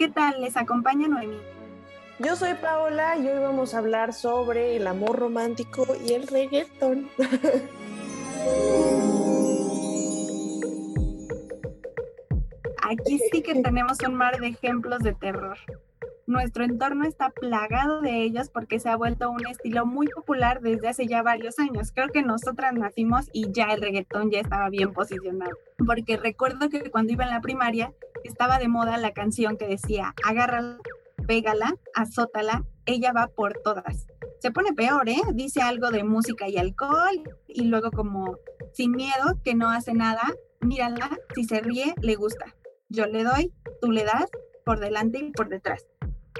¿Qué tal? Les acompaña Noemí. Yo soy Paola y hoy vamos a hablar sobre el amor romántico y el reggaetón. Aquí sí que tenemos un mar de ejemplos de terror. Nuestro entorno está plagado de ellos porque se ha vuelto un estilo muy popular desde hace ya varios años. Creo que nosotras nacimos y ya el reggaetón ya estaba bien posicionado. Porque recuerdo que cuando iba en la primaria estaba de moda la canción que decía, agárrala, pégala, azótala, ella va por todas. Se pone peor, ¿eh? Dice algo de música y alcohol y luego como sin miedo, que no hace nada, mírala, si se ríe, le gusta. Yo le doy, tú le das, por delante y por detrás.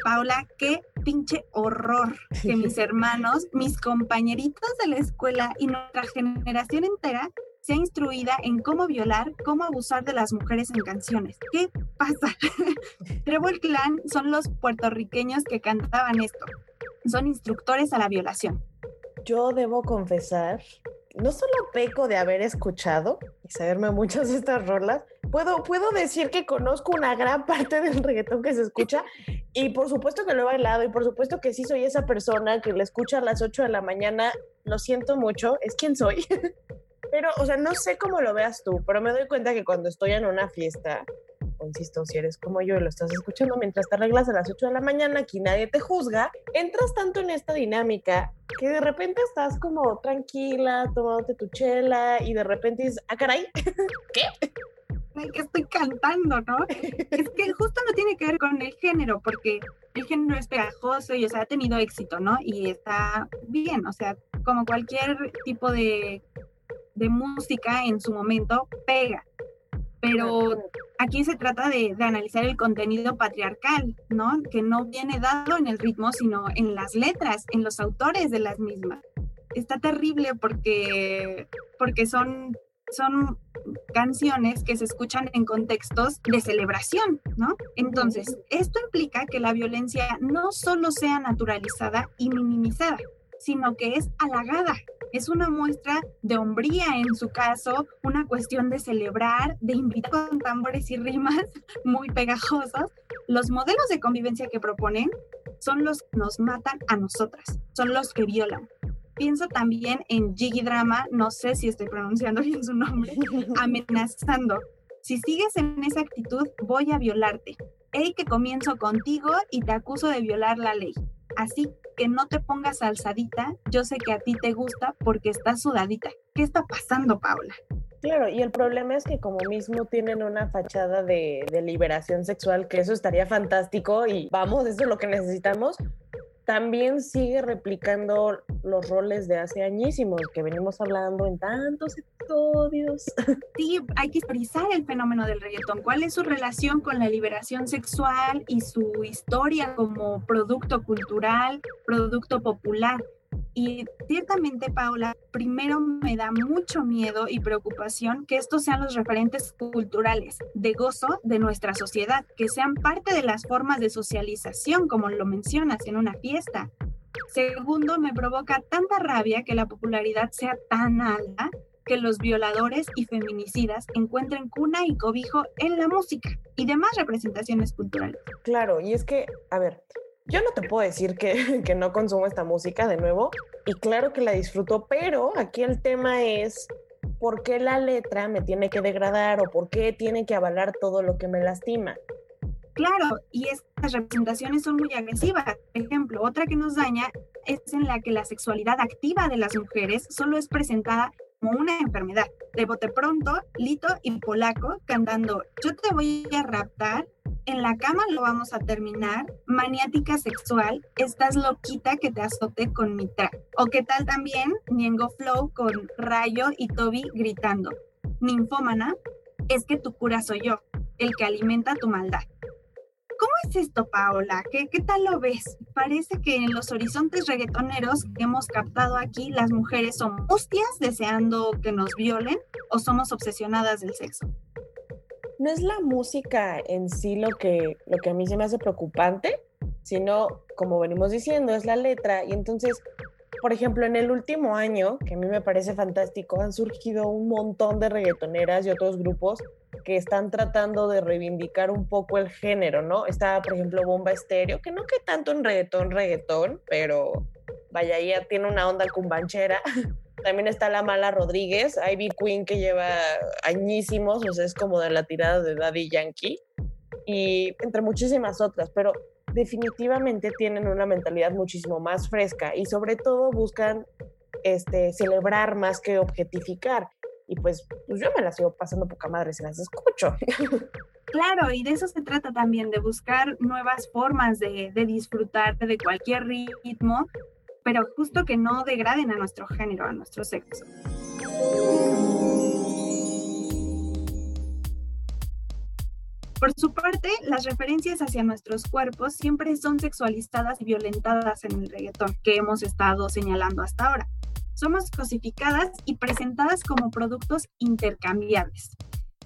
Paula, qué pinche horror que mis hermanos, mis compañeritos de la escuela y nuestra generación entera sea instruida en cómo violar, cómo abusar de las mujeres en canciones. ¿Qué pasa? Trevor Clan son los puertorriqueños que cantaban esto. Son instructores a la violación. Yo debo confesar, no solo peco de haber escuchado y saberme muchas de estas rolas, puedo, puedo decir que conozco una gran parte del reggaetón que se escucha y por supuesto que lo he bailado y por supuesto que sí soy esa persona que le escucha a las 8 de la mañana. Lo siento mucho, es quien soy. Pero, o sea, no sé cómo lo veas tú, pero me doy cuenta que cuando estoy en una fiesta, insisto, si eres como yo y lo estás escuchando mientras te arreglas a las 8 de la mañana, aquí nadie te juzga, entras tanto en esta dinámica que de repente estás como tranquila, tomándote tu chela y de repente dices, ah, caray, ¿qué? que estoy cantando, ¿no? Es que justo no tiene que ver con el género, porque el género es pegajoso y, o sea, ha tenido éxito, ¿no? Y está bien, o sea, como cualquier tipo de de música en su momento pega. Pero aquí se trata de, analizar el contenido patriarcal, ¿no? Que no viene dado en el ritmo, sino en las letras, en los autores de las mismas. Está terrible porque, porque son, son canciones que se escuchan en contextos de celebración, ¿no? Entonces, esto implica que la violencia no solo sea naturalizada y minimizada, sino que es halagada. Es una muestra de hombría en su caso, una cuestión de celebrar, de invitar con tambores y rimas muy pegajosos. Los modelos de convivencia que proponen son los que nos matan a nosotras, son los que violan. Pienso también en Jiggy Drama, no sé si estoy pronunciando bien su nombre, amenazando. Si sigues en esa actitud, voy a violarte. Hey, que comienzo contigo y te acuso de violar la ley. Así que no te pongas alzadita, yo sé que a ti te gusta porque estás sudadita. ¿Qué está pasando, Paula? Claro, y el problema es que como mismo tienen una fachada de, de liberación sexual, que eso estaría fantástico y vamos, eso es lo que necesitamos, también sigue replicando los roles de hace añísimos que venimos hablando en tantos episodios. Sí, hay que historizar el fenómeno del reggaetón. ¿Cuál es su relación con la liberación sexual y su historia como producto cultural, producto popular? Y ciertamente, Paula, primero me da mucho miedo y preocupación que estos sean los referentes culturales de gozo de nuestra sociedad, que sean parte de las formas de socialización, como lo mencionas, en una fiesta. Segundo, me provoca tanta rabia que la popularidad sea tan alta que los violadores y feminicidas encuentren cuna y cobijo en la música y demás representaciones culturales. Claro, y es que, a ver, yo no te puedo decir que, no consumo esta música de nuevo y claro que la disfruto, pero aquí el tema es por qué la letra me tiene que degradar o por qué tiene que avalar todo lo que me lastima. Claro, y estas representaciones son muy agresivas. Por ejemplo, otra que nos daña es en la que la sexualidad activa de las mujeres solo es presentada como una enfermedad. De bote pronto, Lito y Polaco cantando Yo te voy a raptar en la cama lo vamos a terminar, maniática sexual, estás loquita que te azote con mi track. O qué tal también Niengo Flow con Rayo y Toby gritando, ninfómana, es que tu cura soy yo, el que alimenta tu maldad. ¿Cómo es esto, Paola? ¿Qué, ¿Qué tal lo ves? Parece que en los horizontes reggaetoneros que hemos captado aquí, las mujeres son hostias deseando que nos violen o somos obsesionadas del sexo no es la música en sí lo que, lo que a mí se me hace preocupante, sino, como venimos diciendo, es la letra. Y entonces, por ejemplo, en el último año, que a mí me parece fantástico, han surgido un montón de reggaetoneras y otros grupos que están tratando de reivindicar un poco el género, ¿no? Está, por ejemplo, Bomba Estéreo, que no que tanto en reggaetón, reggaetón, pero vaya, ella tiene una onda cumbanchera. También está la mala Rodríguez, Ivy Queen, que lleva añísimos, o sea, es como de la tirada de Daddy Yankee, y entre muchísimas otras, pero definitivamente tienen una mentalidad muchísimo más fresca y sobre todo buscan este, celebrar más que objetificar. Y pues, pues yo me las sigo pasando poca madre si las escucho. Claro, y de eso se trata también, de buscar nuevas formas de, de disfrutar de cualquier ritmo, pero justo que no degraden a nuestro género, a nuestro sexo. Por su parte, las referencias hacia nuestros cuerpos siempre son sexualizadas y violentadas en el reggaetón que hemos estado señalando hasta ahora. Somos cosificadas y presentadas como productos intercambiables.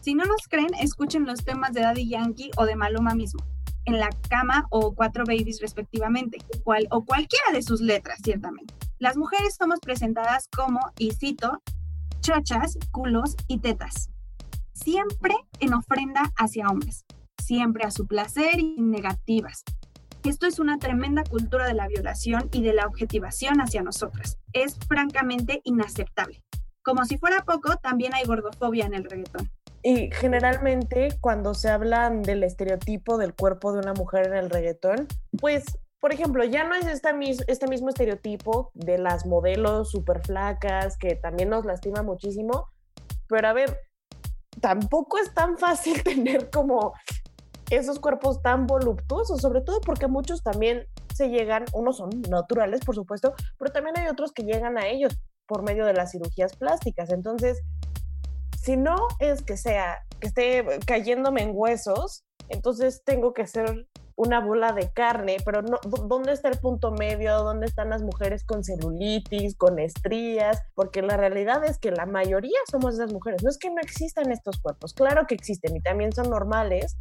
Si no nos creen, escuchen los temas de Daddy Yankee o de Maluma mismo, en la cama o cuatro babies respectivamente, cual, o cualquiera de sus letras, ciertamente. Las mujeres somos presentadas como, y cito, chochas, culos y tetas siempre en ofrenda hacia hombres, siempre a su placer y negativas. Esto es una tremenda cultura de la violación y de la objetivación hacia nosotras. Es francamente inaceptable. Como si fuera poco, también hay gordofobia en el reggaetón. Y generalmente cuando se hablan del estereotipo del cuerpo de una mujer en el reggaetón, pues, por ejemplo, ya no es esta este mismo estereotipo de las modelos súper flacas, que también nos lastima muchísimo, pero a ver, tampoco es tan fácil tener como esos cuerpos tan voluptuosos, sobre todo porque muchos también se llegan, unos son naturales, por supuesto, pero también hay otros que llegan a ellos por medio de las cirugías plásticas. Entonces, si no es que sea, que esté cayéndome en huesos, entonces tengo que ser una bola de carne, pero no, ¿dónde está el punto medio? ¿Dónde están las mujeres con celulitis, con estrías? Porque la realidad es que la mayoría somos esas mujeres. No es que no existan estos cuerpos, claro que existen y también son normales,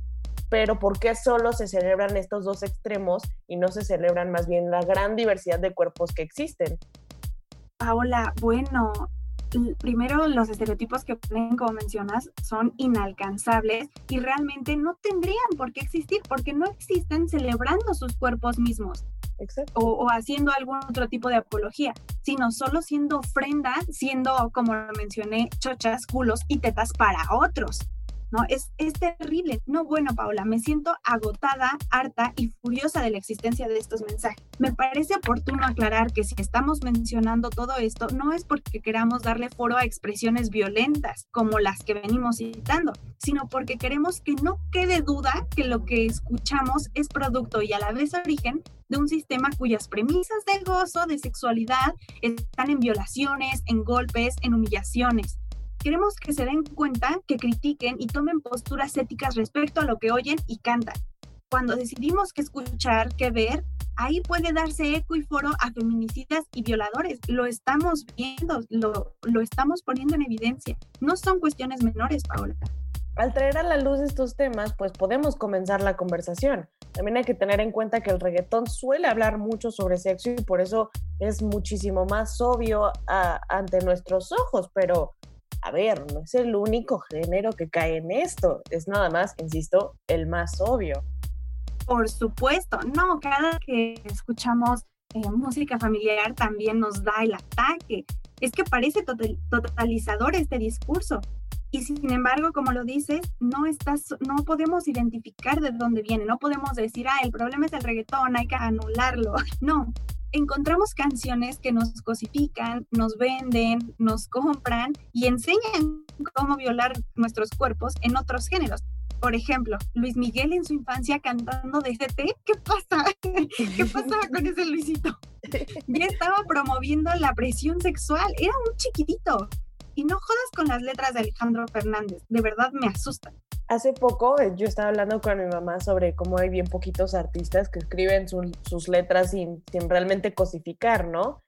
pero ¿por qué solo se celebran estos dos extremos y no se celebran más bien la gran diversidad de cuerpos que existen? Paola, bueno, primero los estereotipos que ponen, como mencionas, son inalcanzables y realmente no tendrían por qué existir porque no existen celebrando sus cuerpos mismos. O, o, haciendo algún otro tipo de apología, sino solo siendo ofrenda, siendo, como mencioné, chochas, culos y tetas para otros. ¿No? Es, es terrible. No, bueno, Paola, me siento agotada, harta y furiosa de la existencia de estos mensajes. Me parece oportuno aclarar que si estamos mencionando todo esto, no es porque queramos darle foro a expresiones violentas como las que venimos citando, sino porque queremos que no quede duda que lo que escuchamos es producto y a la vez origen de un sistema cuyas premisas de gozo, de sexualidad, están en violaciones, en golpes, en humillaciones queremos que se den cuenta, que critiquen y tomen posturas éticas respecto a lo que oyen y cantan. Cuando decidimos qué escuchar, qué ver, ahí puede darse eco y foro a feminicidas y violadores. Lo estamos viendo, lo, lo estamos poniendo en evidencia. No son cuestiones menores, Paola. Al traer a la luz estos temas, pues podemos comenzar la conversación. También hay que tener en cuenta que el reggaetón suele hablar mucho sobre sexo y por eso es muchísimo más obvio ante nuestros ojos, pero a ver, no es el único género que cae en esto, es nada más, insisto, el más obvio. Por supuesto, no, cada que escuchamos eh, música familiar también nos da el ataque. Es que parece totalizador este discurso. Y sin embargo, como lo dices, no, estás, no podemos identificar de dónde viene, no podemos decir, ah, el problema es el reggaetón, hay que anularlo. No, encontramos canciones que nos cosifican, nos venden, nos compran y enseñan cómo violar nuestros cuerpos en otros géneros. Por ejemplo, Luis Miguel en su infancia cantando de CT, ¿qué pasa? ¿Qué pasaba con ese Luisito? Ya estaba promoviendo la presión sexual, era un chiquitito. Y no jodas con las letras de Alejandro Fernández, de verdad me asustan. Hace poco eh, yo estaba hablando con mi mamá sobre cómo hay bien poquitos artistas que escriben sus letras sin, realmente cosificar, ¿no?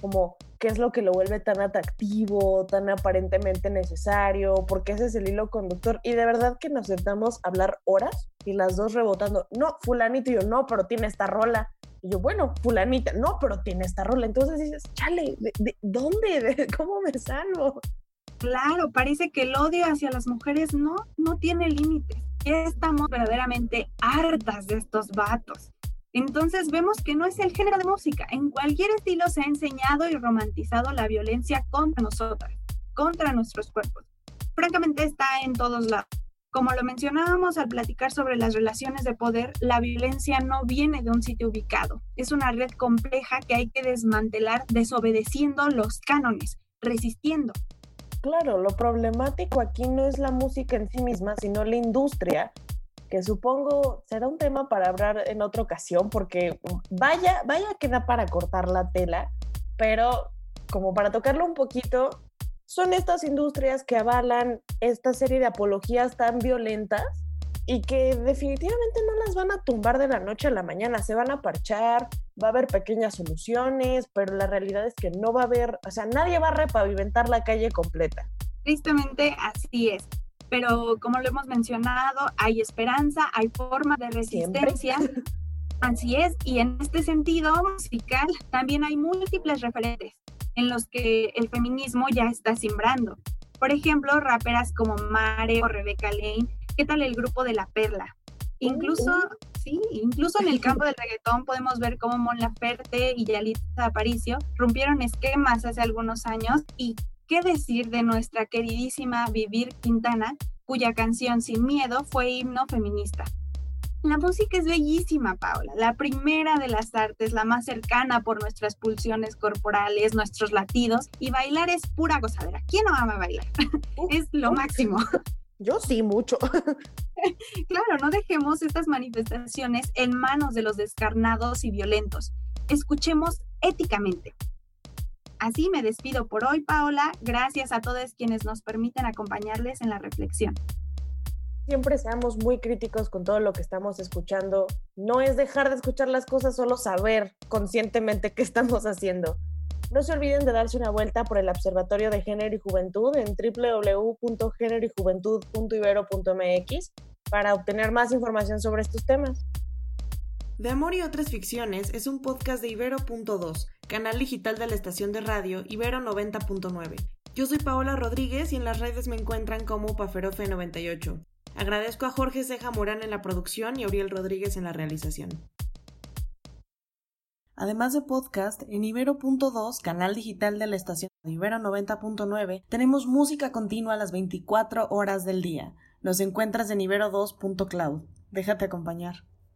Como qué es lo que lo vuelve tan atractivo, tan aparentemente necesario, porque ese es el hilo conductor. Y de verdad que nos sentamos a hablar horas y las dos rebotando, no, fulanito y yo, no, pero tiene esta rola. Y yo, bueno, fulanita, no, pero tiene esta rola. Entonces dices, chale, ¿de, dónde? ¿Cómo me salvo? Claro, parece que el odio hacia las mujeres no, no tiene límites. Estamos verdaderamente hartas de estos vatos. Entonces vemos que no es el género de música. En cualquier estilo se ha enseñado y romantizado la violencia contra nosotras, contra nuestros cuerpos. Francamente está en todos lados. Como lo mencionábamos al platicar sobre las relaciones de poder, la violencia no viene de un sitio ubicado. Es una red compleja que hay que desmantelar desobedeciendo los cánones, resistiendo. Claro, lo problemático aquí no es la música en sí misma, sino la industria que supongo será un tema para hablar en otra ocasión, porque vaya, vaya que da para cortar la tela, pero como para tocarlo un poquito, son estas industrias que avalan esta serie de apologías tan violentas y que definitivamente no las van a tumbar de la noche a la mañana, se van a parchar, va a haber pequeñas soluciones, pero la realidad es que no va a haber, o sea, nadie va a repavimentar la calle completa. Tristemente así es pero como lo hemos mencionado, hay esperanza, hay forma de resistencia. Así es, y en este sentido musical también hay múltiples referentes en los que el feminismo ya está simbrando. Por ejemplo, raperas como Mare o Rebecca Lane, ¿qué tal el grupo de La Perla? Incluso, sí, incluso en el campo del reggaetón podemos ver cómo Mon Laferte y Yalitza Aparicio rompieron esquemas hace algunos años y ¿Qué decir de nuestra queridísima Vivir Quintana, cuya canción Sin Miedo fue himno feminista? La música es bellísima, Paula, la primera de las artes, la más cercana por nuestras pulsiones corporales, nuestros latidos, y bailar es pura gozadera. ¿Quién no ama bailar? es lo máximo. Yo sí, mucho. claro, no dejemos estas manifestaciones en manos de los descarnados y violentos. Escuchemos éticamente. Así me despido por hoy, Paola. Gracias a todos quienes nos permiten acompañarles en la reflexión. Siempre seamos muy críticos con todo lo que estamos escuchando. No es dejar de escuchar las cosas, solo saber conscientemente qué estamos haciendo. No se olviden de darse una vuelta por el Observatorio de Género y Juventud en www.géneroyjuventud.ibero.mx para obtener más información sobre estos temas. De Amor y otras ficciones es un podcast de Ibero.2, canal digital de la estación de radio Ibero 90.9. Yo soy Paola Rodríguez y en las redes me encuentran como Paferofe98. Agradezco a Jorge Ceja Morán en la producción y a Uriel Rodríguez en la realización. Además de podcast, en Ibero.2, canal digital de la estación de Ibero 90.9, tenemos música continua las 24 horas del día. Nos encuentras en ibero2.cloud. Déjate acompañar.